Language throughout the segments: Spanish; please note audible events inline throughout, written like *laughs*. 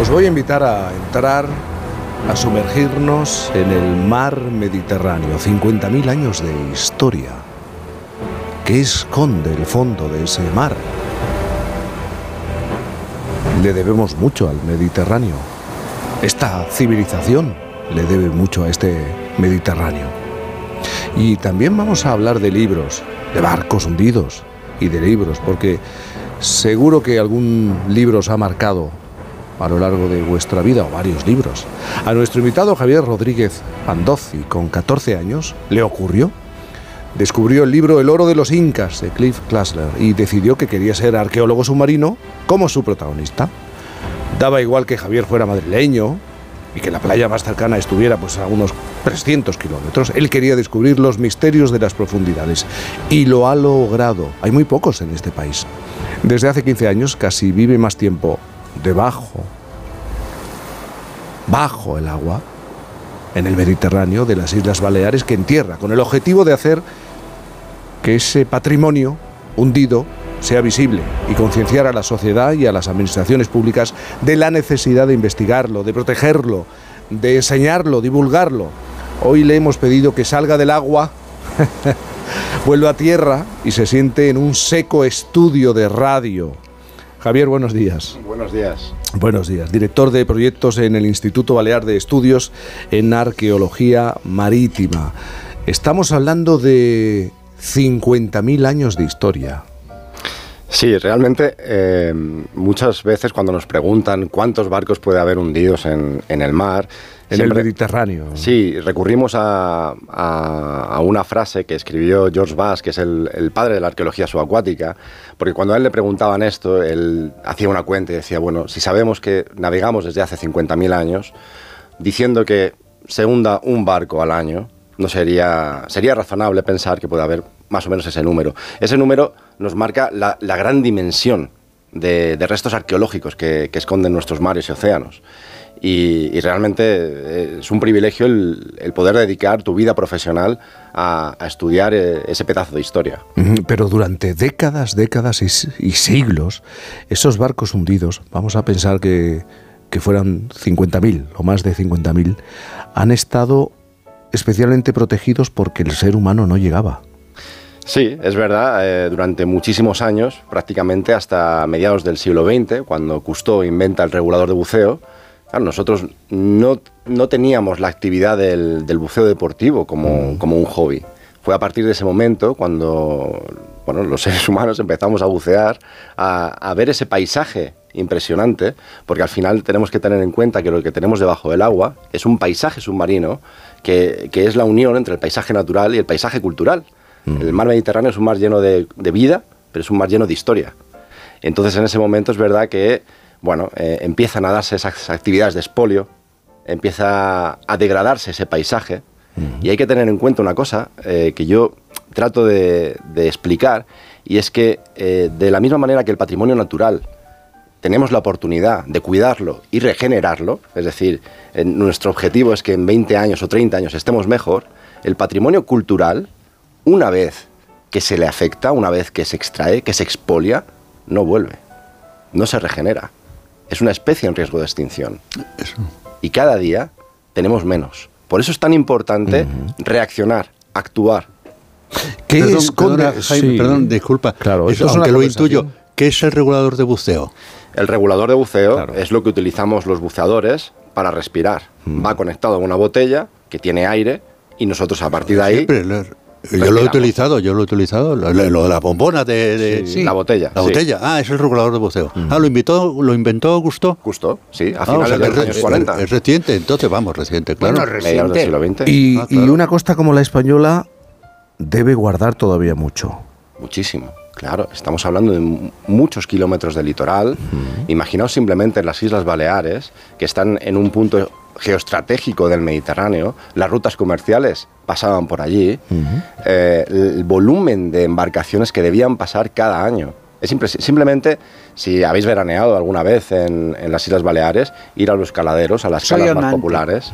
Os voy a invitar a entrar, a sumergirnos en el mar Mediterráneo, 50.000 años de historia. ¿Qué esconde el fondo de ese mar? Le debemos mucho al Mediterráneo. Esta civilización le debe mucho a este Mediterráneo. Y también vamos a hablar de libros, de barcos hundidos y de libros, porque seguro que algún libro os ha marcado a lo largo de vuestra vida o varios libros. A nuestro invitado Javier Rodríguez Pandozzi, con 14 años, le ocurrió. Descubrió el libro El oro de los incas de Cliff Klassler y decidió que quería ser arqueólogo submarino como su protagonista. Daba igual que Javier fuera madrileño y que la playa más cercana estuviera pues a unos 300 kilómetros. Él quería descubrir los misterios de las profundidades y lo ha logrado. Hay muy pocos en este país. Desde hace 15 años casi vive más tiempo debajo, bajo el agua, en el Mediterráneo de las Islas Baleares que en tierra, con el objetivo de hacer que ese patrimonio hundido sea visible y concienciar a la sociedad y a las administraciones públicas de la necesidad de investigarlo, de protegerlo, de enseñarlo, divulgarlo. Hoy le hemos pedido que salga del agua, *laughs* vuelva a tierra y se siente en un seco estudio de radio Javier, buenos días. Buenos días. Buenos días. Director de proyectos en el Instituto Balear de Estudios en Arqueología Marítima. Estamos hablando de 50.000 años de historia. Sí, realmente eh, muchas veces cuando nos preguntan cuántos barcos puede haber hundidos en, en el mar, en el Mediterráneo. Sí, recurrimos a, una frase que escribió George Bass, que es el, padre de la arqueología subacuática, porque cuando a él le preguntaban esto, él hacía una cuenta y decía, bueno, si sabemos que navegamos desde hace 50.000 años, diciendo que se hunda un barco al año, no sería, sería razonable pensar que puede haber más o menos ese número. Ese número nos marca la, gran dimensión de, restos arqueológicos que, esconden nuestros mares y océanos. Y, realmente eh, es un privilegio el, poder dedicar tu vida profesional a, estudiar eh, ese pedazo de historia. Pero durante décadas, décadas y, siglos, esos barcos hundidos, vamos a pensar que, que fueran 50.000 o más de 50.000, han estado especialmente protegidos porque el ser humano no llegaba. Sí, es verdad, eh, durante muchísimos años, prácticamente hasta mediados del siglo XX, cuando Cousteau inventa el regulador de buceo, nosotros no, teníamos la actividad del, buceo deportivo como, mm. como, un hobby. Fue a partir de ese momento cuando bueno, los seres *laughs* humanos empezamos a bucear, a, ver ese paisaje impresionante, porque al final tenemos que tener en cuenta que lo que tenemos debajo del agua es un paisaje submarino que, es la unión entre el paisaje natural y el paisaje cultural. Mm. El mar Mediterráneo es un mar lleno de, de vida, pero es un mar lleno de historia. Entonces en ese momento es verdad que bueno, eh, empiezan a darse esas actividades de espolio, empieza a degradarse ese paisaje. Y hay que tener en cuenta una cosa eh, que yo trato de, explicar, y es que eh, de la misma manera que el patrimonio natural tenemos la oportunidad de cuidarlo y regenerarlo, es decir, nuestro objetivo es que en 20 años o 30 años estemos mejor, el patrimonio cultural, una vez que se le afecta, una vez que se extrae, que se expolia, no vuelve, no se regenera es una especie en riesgo de extinción. Y cada día tenemos menos. Por eso es tan importante reaccionar, actuar. ¿Qué es perdón, disculpa. Claro, eso aunque lo intuyo, ¿qué es el regulador de buceo? El regulador de buceo es lo que utilizamos los buceadores para respirar. Va conectado a una botella que tiene aire y nosotros a partir de ahí yo lo he utilizado, yo lo he utilizado, lo, de la bombona de, la botella. La botella, ah, es el regulador de buceo. Ah, lo inventó, lo inventó Gusto. Gusto, sí, a ah, finales de los años 40. Es, reciente, entonces vamos, reciente, claro. Bueno, del siglo XX. Y, ah, y una costa como la española debe guardar todavía mucho. Muchísimo. Claro, estamos hablando de muchos kilómetros de litoral. Imaginaos simplemente las Islas Baleares, que están en un punto geoestratégico del Mediterráneo, las rutas comerciales pasaban por allí, eh, el volumen de embarcaciones que debían pasar cada año. Es simplemente, si habéis veraneado alguna vez en, las Islas Baleares, ir a los caladeros, a las calas más populares,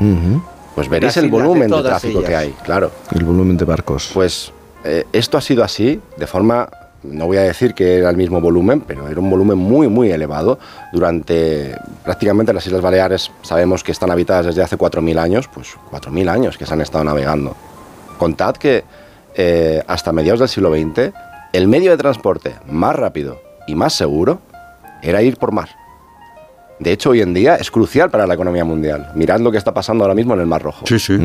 pues veréis el volumen de, tráfico que hay, claro. El volumen de barcos. Pues eh, esto ha sido así de forma no voy a decir que era el mismo volumen, pero era un volumen muy, muy elevado. Durante prácticamente las Islas Baleares sabemos que están habitadas desde hace 4.000 años, pues 4.000 años que se han estado navegando. Contad que eh, hasta mediados del siglo XX el medio de transporte más rápido y más seguro era ir por mar. De hecho, hoy en día es crucial para la economía mundial. Mirad lo que está pasando ahora mismo en el Mar Rojo. Sí, sí.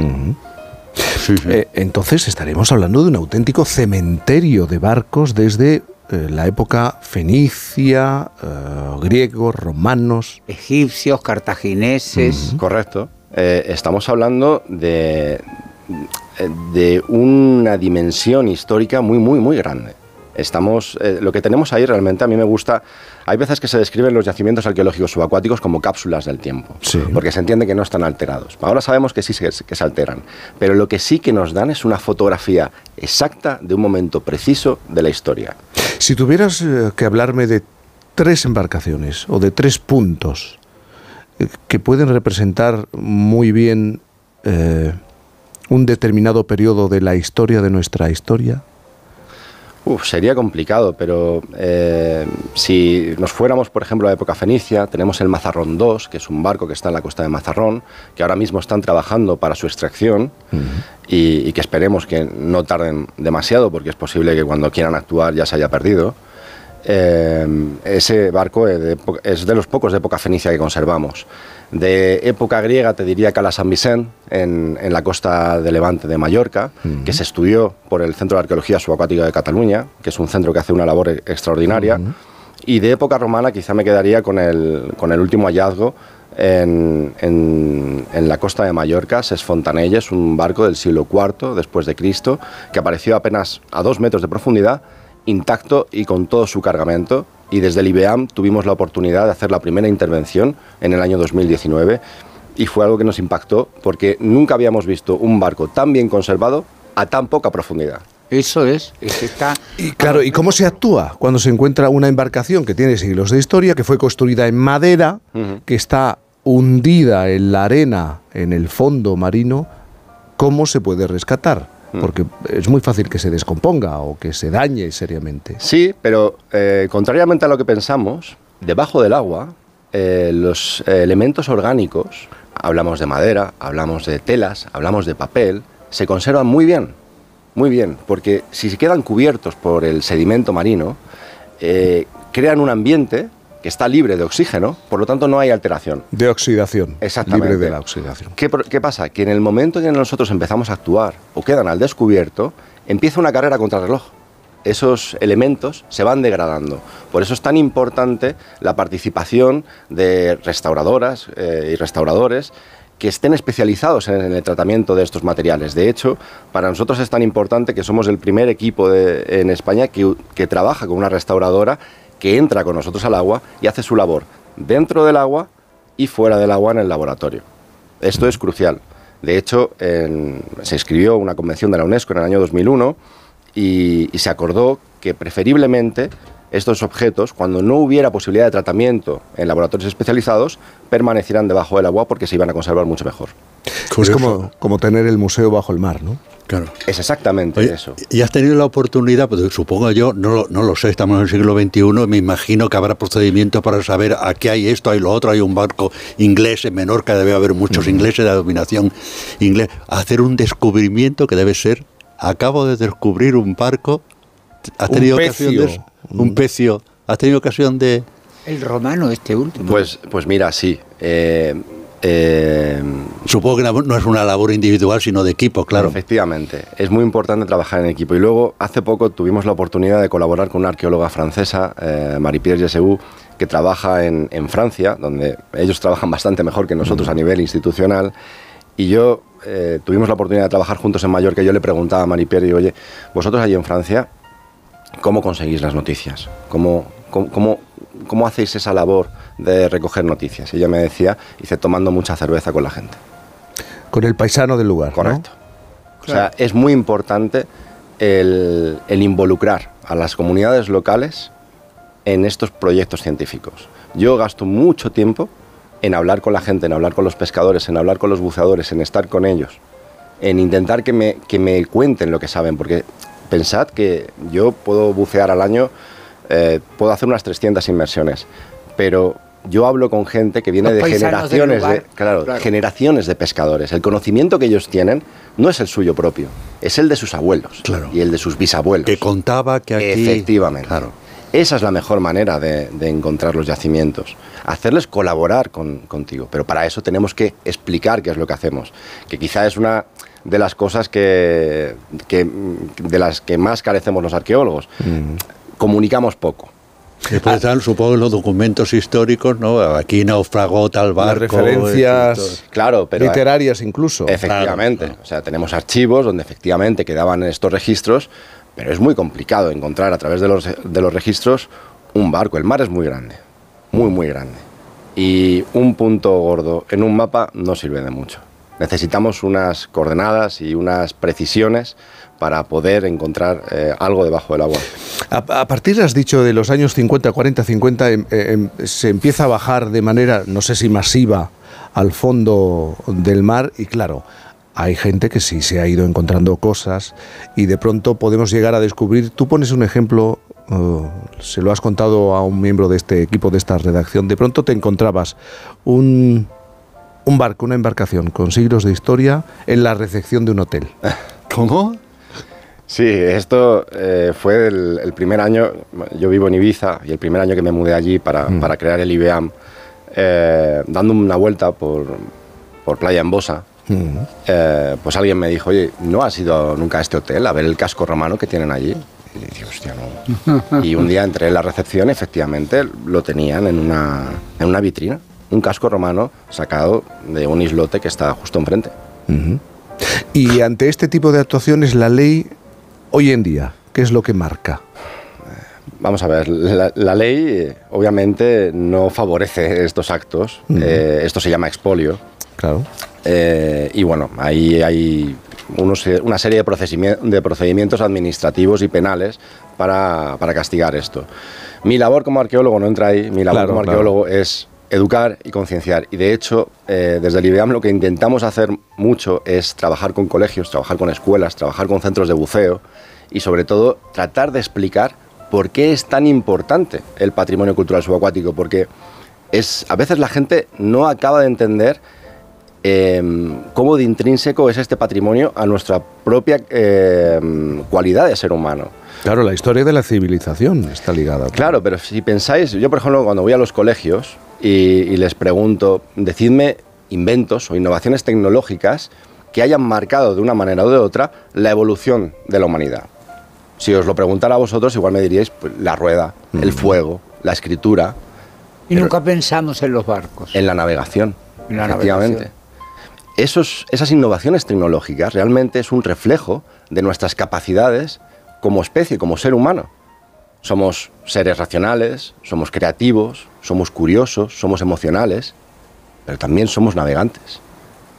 Eh, entonces estaremos hablando de un auténtico cementerio de barcos desde eh, la época fenicia, eh, griegos, romanos. Egipcios, cartagineses. Correcto. estamos hablando de, de una dimensión histórica muy, muy, muy grande. Estamos, lo que tenemos ahí realmente a mí me gusta hay veces que se describen los yacimientos arqueológicos subacuáticos como cápsulas del tiempo, porque se entiende que no están alterados. Ahora sabemos que sí que se alteran, pero lo que sí que nos dan es una fotografía exacta de un momento preciso de la historia. Si tuvieras eh, que hablarme de tres embarcaciones o de tres puntos eh, que pueden representar muy bien eh, un determinado periodo de la historia de nuestra historia, sería complicado, pero eh, si nos fuéramos, por ejemplo, a la época fenicia, tenemos el Mazarrón II, que es un barco que está en la costa de Mazarrón, que ahora mismo están trabajando para su extracción y, que esperemos que no tarden demasiado, porque es posible que cuando quieran actuar ya se haya perdido. Eh, ese barco es de los pocos de época fenicia que conservamos. De época griega te diría Cala San Vicent, en, la costa de Levante de Mallorca, que se estudió por el Centro de Arqueología Subacuática de Cataluña, que es un centro que hace una labor extraordinaria. Y de época romana quizá me quedaría con el, con el último hallazgo en, en, la costa de Mallorca, Ses Fontanelles, un barco del siglo IV después de Cristo, que apareció apenas a dos metros de profundidad, intacto y con todo su cargamento, y desde el IBEAM tuvimos la oportunidad de hacer la primera intervención en el año 2019 y fue algo que nos impactó porque nunca habíamos visto un barco tan bien conservado a tan poca profundidad. Eso es, está... Y claro, ¿y cómo se actúa cuando se encuentra una embarcación que tiene siglos de historia, que fue construida en madera, que está hundida en la arena, en el fondo marino? ¿Cómo se puede rescatar? Mm. porque es muy fácil que se descomponga o que se dañe seriamente. Sí, pero eh, contrariamente a lo que pensamos, debajo del agua, eh, los elementos orgánicos, hablamos de madera, hablamos de telas, hablamos de papel, se conservan muy bien, muy bien, porque si se quedan cubiertos por el sedimento marino, eh, crean un ambiente que está libre de oxígeno, por lo tanto no hay alteración. De oxidación. Exactamente. Libre de la oxidación. ¿Qué, pasa? Que en el momento en que nosotros empezamos a actuar o quedan al descubierto, empieza una carrera contra el reloj. Esos elementos se van degradando. Por eso es tan importante la participación de restauradoras eh, y restauradores que estén especializados en, el tratamiento de estos materiales. De hecho, para nosotros es tan importante que somos el primer equipo en España que, que trabaja con una restauradora que entra con nosotros al agua y hace su labor dentro del agua y fuera del agua en el laboratorio. Esto es crucial. De hecho, se escribió una convención de la UNESCO en el año 2001 y, y se acordó que preferiblemente estos objetos, cuando no hubiera posibilidad de tratamiento en laboratorios especializados, permanecieran debajo del agua porque se iban a conservar mucho mejor. Es como, como tener el museo bajo el mar, ¿no? Claro. Es exactamente eso. Y has tenido la oportunidad, pues, supongo yo, no, no lo sé, estamos en el siglo XXI, me imagino que habrá procedimientos para saber aquí hay esto, hay lo otro, hay un barco inglés en Menorca, debe haber muchos ingleses de dominación inglés. Hacer un descubrimiento que debe ser, acabo de descubrir un barco, ¿has tenido ocasión de Un pecio, ¿has tenido ocasión de...? El romano este último. Pues, pues mira, sí. Eh, eh, Supongo que no es una labor individual, sino de equipo, claro. Efectivamente, es muy importante trabajar en equipo. Y luego, hace poco tuvimos la oportunidad de colaborar con una arqueóloga francesa, eh, Marie-Pierre que trabaja en, Francia, donde ellos trabajan *laughs* bastante mejor que nosotros a nivel institucional. Y yo eh, tuvimos la oportunidad de trabajar juntos en Mallorca. Yo le preguntaba a Marie-Pierre, oye, vosotros allí en Francia, ¿cómo conseguís las noticias? ¿Cómo, cómo, cómo hacéis esa labor? de recoger noticias. Y ella me decía, hice tomando mucha cerveza con la gente. Con el paisano del lugar. Correcto. O sea, es muy importante el, involucrar a las comunidades locales en estos proyectos científicos. Yo gasto mucho tiempo en hablar con la gente, en hablar con los pescadores, en hablar con los buceadores, en estar con ellos, en intentar que me, que me cuenten lo que saben, porque Pensad que yo puedo bucear al año, eh, puedo hacer unas 300 inmersiones, pero yo hablo con gente que viene Los de generaciones de, lugar, claro, claro. generaciones de pescadores. El conocimiento que ellos tienen no es el suyo propio, es el de sus abuelos Claro. y el de sus bisabuelos. Que contaba que aquí... Efectivamente. Claro. Esa es la mejor manera de, de encontrar los yacimientos. Hacerles colaborar con- contigo. Pero para eso tenemos que explicar qué es lo que hacemos. Que quizá es una de las cosas que, que- de las que más carecemos los arqueólogos. Comunicamos poco. Después están, supongo, los documentos históricos, ¿no? Aquí naufragó tal Las barco... referencias Claro, pero... literarias incluso. Efectivamente. Claro, claro. O sea, tenemos archivos donde efectivamente quedaban estos registros, pero es muy complicado encontrar a través de los, de los registros un barco. El mar es muy grande, muy, muy grande. Y un punto gordo en un mapa no sirve de mucho. Necesitamos unas coordenadas y unas precisiones para poder encontrar eh, algo debajo del agua. A, partir, has dicho, de los años 50, 40, 50, em- em, se empieza a bajar de manera, no sé si masiva, al fondo del mar. Y claro, hay gente que sí se ha ido encontrando cosas y de pronto podemos llegar a descubrir, tú pones un ejemplo, eh, se lo has contado a un miembro de este equipo, de esta redacción, de pronto te encontrabas un, un barco, una embarcación con siglos de historia en la recepción de un hotel. *laughs* ¿Cómo? Sí, esto eh, fue el, el primer año, yo vivo en Ibiza y el primer año que me mudé allí para, para crear el IBEAM, eh, dando una vuelta por, por Playa en Bosa, eh, pues alguien me dijo, oye, ¿no has ido nunca a este hotel a ver el casco romano que tienen allí? Y dije, hostia, no. *laughs* Y un día entré en la recepción, efectivamente lo tenían en una, en una vitrina, un casco romano sacado de un islote que está justo enfrente. Y ante este tipo de actuaciones, la ley hoy en día, ¿qué es lo que marca? Vamos a ver, la, la ley eh, obviamente no favorece estos actos. Eh, esto se llama expolio. Claro. Eh, y bueno, ahí hay unos, una serie de, procedimientos administrativos y penales para, para castigar esto. Mi labor como arqueólogo no entra ahí. Mi labor Claro, como claro. arqueólogo es educar y concienciar. Y de hecho, eh, desde el IBEAM lo que intentamos hacer mucho es trabajar con colegios, trabajar con escuelas, trabajar con centros de buceo y sobre todo tratar de explicar por qué es tan importante el patrimonio cultural subacuático. Porque es, a veces la gente no acaba de entender eh, cómo de intrínseco es este patrimonio a nuestra propia eh, cualidad de ser humano. Claro, la historia de la civilización está ligada. Claro, pero si pensáis, yo por ejemplo cuando voy a los colegios y, y les pregunto, decidme inventos o innovaciones tecnológicas que hayan marcado de una manera o de otra la evolución de la humanidad. Si os lo preguntara a vosotros, igual me diríais pues, la rueda, el fuego, la escritura, Y nunca pensamos en los barcos. en la navegación. En la efectivamente. navegación. Esos, esas innovaciones tecnológicas realmente es un reflejo de nuestras capacidades como especie, como ser humano. Somos seres racionales, somos creativos, somos curiosos, somos emocionales, pero también somos navegantes.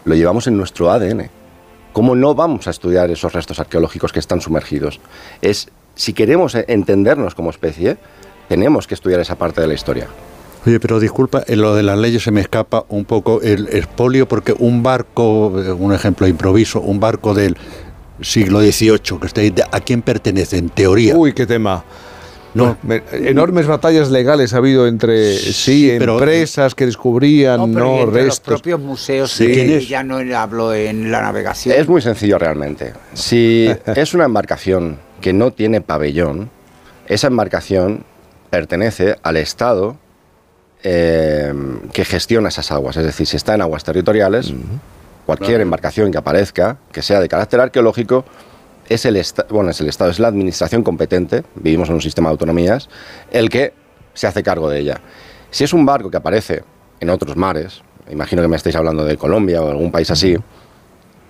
Lo llevamos en nuestro ADN. ¿Cómo no vamos a estudiar esos restos arqueológicos que están sumergidos? Es, si queremos eh, entendernos como especie, tenemos que estudiar esa parte de la historia. Oye, pero disculpa, en lo de las leyes se me escapa un poco el expolio, porque un barco, eh, un ejemplo improviso, un barco del siglo XVIII, que ahí, ¿a quién pertenece en teoría? Uy, qué tema. No. Me- enormes batallas legales ha habido entre sí, empresas que descubrían No, no, entre los restos. propios museos, ya no hablo en la navegación. Es muy sencillo realmente. Si *laughs* es una embarcación que no tiene pabellón, esa embarcación pertenece al Estado eh, que gestiona esas aguas. Es decir, si está en aguas territoriales, cualquier embarcación que aparezca, que sea de carácter arqueológico, es el, bueno, es el Estado, es la administración competente, vivimos en un sistema de autonomías, el que se hace cargo de ella. Si es un barco que aparece en otros mares, imagino que me estáis hablando de Colombia o algún país así,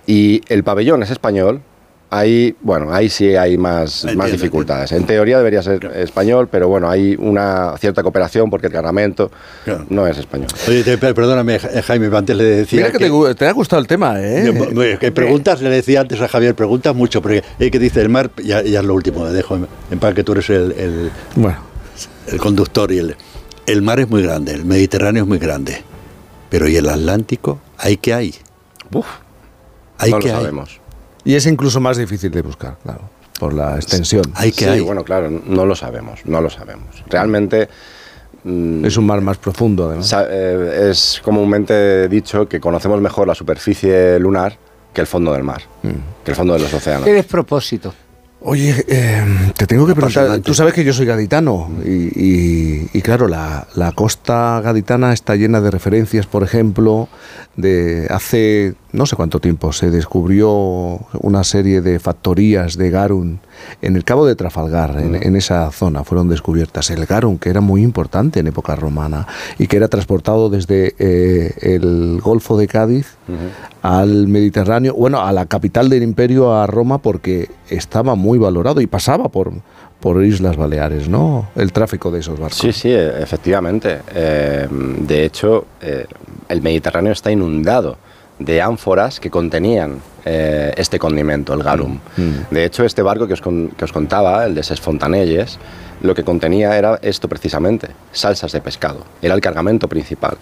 y el pabellón es español, ahí, bueno, ahí sí hay más, Entiendo, más dificultades. En teoría debería ser español, pero bueno, hay una cierta cooperación porque el cargamento Claro. no es español. Oye, te- perdóname, Ja- Jaime, antes le decía. Mira que, te, ha gustado el tema, ¿eh? Eh, que preguntas, le decía antes a Javier, preguntas mucho, porque eh, que dice el mar, ya, ya es lo último, me dejo en, en paz que tú eres el, el- Bueno, el conductor y el, el mar es muy grande, el Mediterráneo es muy grande, pero ¿y el Atlántico? ¿Hay que hay? Uf, ¿Hay no lo que hay? sabemos. Y es incluso más difícil de buscar, claro. por la extensión. Hay que sí, hay. bueno, claro, no lo sabemos, no lo sabemos. Realmente mm, Es un mar más profundo, además. eh, es comúnmente dicho que conocemos mejor la superficie lunar que el fondo del mar, Mm. que el fondo de los océanos. Qué despropósito. Oye, eh, te tengo que preguntar, tú sabes que yo soy gaditano y, y- y claro, la, la costa gaditana está llena de referencias, por ejemplo, de hace no sé cuánto tiempo se descubrió una serie de factorías de garum en el cabo de Trafalgar, en, en esa zona fueron descubiertas. El garum, que era muy importante en época romana y que era transportado desde eh, el Golfo de Cádiz al Mediterráneo, bueno, a la capital del imperio, a Roma, porque estaba muy valorado y pasaba por, por Islas Baleares, ¿no? El tráfico de esos barcos. Sí, sí, e- efectivamente. Eh, de hecho, eh, el Mediterráneo está inundado de ánforas que contenían eh, este condimento, el garum. Mm. De hecho, este barco que os, con- que os contaba, el de Ses Fontanelles, lo que contenía era esto precisamente, salsas de pescado. Era el cargamento principal.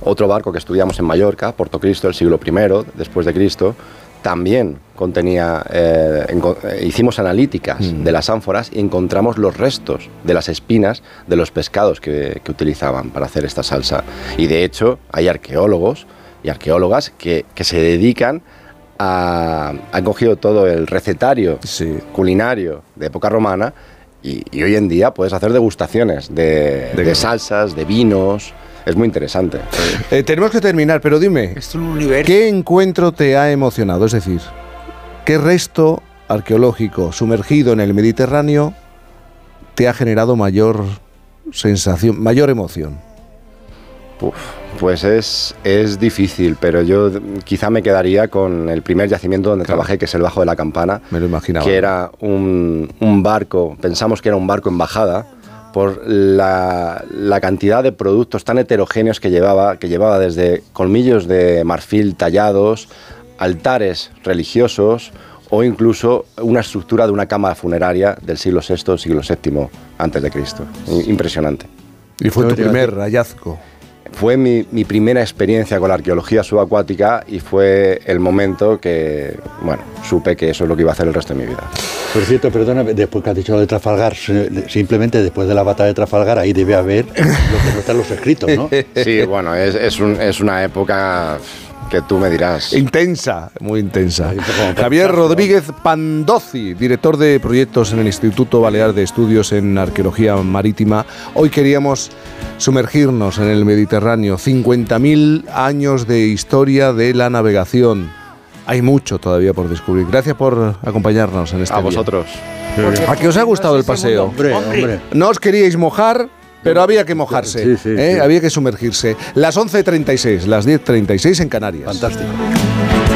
Otro barco que estudiamos en Mallorca, Porto Cristo, el siglo I después de Cristo, también contenía, eh, eh, hicimos analíticas de las ánforas y encontramos los restos de las espinas de los pescados que, que utilizaban para hacer esta salsa. Y de hecho hay arqueólogos y arqueólogas que, que se dedican a... han cogido todo el recetario Sí. culinario de época romana y, y hoy en día puedes hacer degustaciones de, De salsas, de vinos. Es muy interesante. *laughs* Eh, tenemos que terminar, pero dime, Es un universo. ¿qué encuentro te ha emocionado? Es decir, ¿qué resto arqueológico sumergido en el Mediterráneo te ha generado mayor sensación, mayor emoción? Uf, pues es, es difícil, pero yo quizá me quedaría con el primer yacimiento donde trabajé, que es el Bajo de la Campana, Me lo imaginaba. que era un, un barco, pensamos que era un barco en bajada, por la, la cantidad de productos tan heterogéneos que llevaba, que llevaba desde colmillos de marfil tallados, altares religiosos o incluso una estructura de una cámara funeraria del siglo VI, siglo VII antes de Cristo. Impresionante. Y fue tu primer hallazgo. Fue mi, mi primera experiencia con la arqueología subacuática y fue el momento que, bueno, supe que eso es lo que iba a hacer el resto de mi vida. Por cierto, perdona, después que has dicho lo de Trafalgar, simplemente después de la batalla de Trafalgar, ahí debe haber lo que no está en los escritos, ¿no? *laughs* Sí, bueno, es, es, un- es una época que tú me dirás. Intensa, muy intensa. Javier. Rodríguez Pandozzi, director de proyectos en el Instituto Balear de Estudios en Arqueología Marítima. Hoy queríamos sumergirnos en el Mediterráneo. 50.000 años de historia de la navegación. Hay mucho todavía por descubrir. Gracias por acompañarnos en este A día. vosotros. ¿A qué os ha gustado el paseo? Hombre, hombre. No os queríais mojar, pero había que mojarse. Sí, sí, ¿eh? Había que sumergirse. Las 11.36, las 10.36 en Canarias. Fantástico.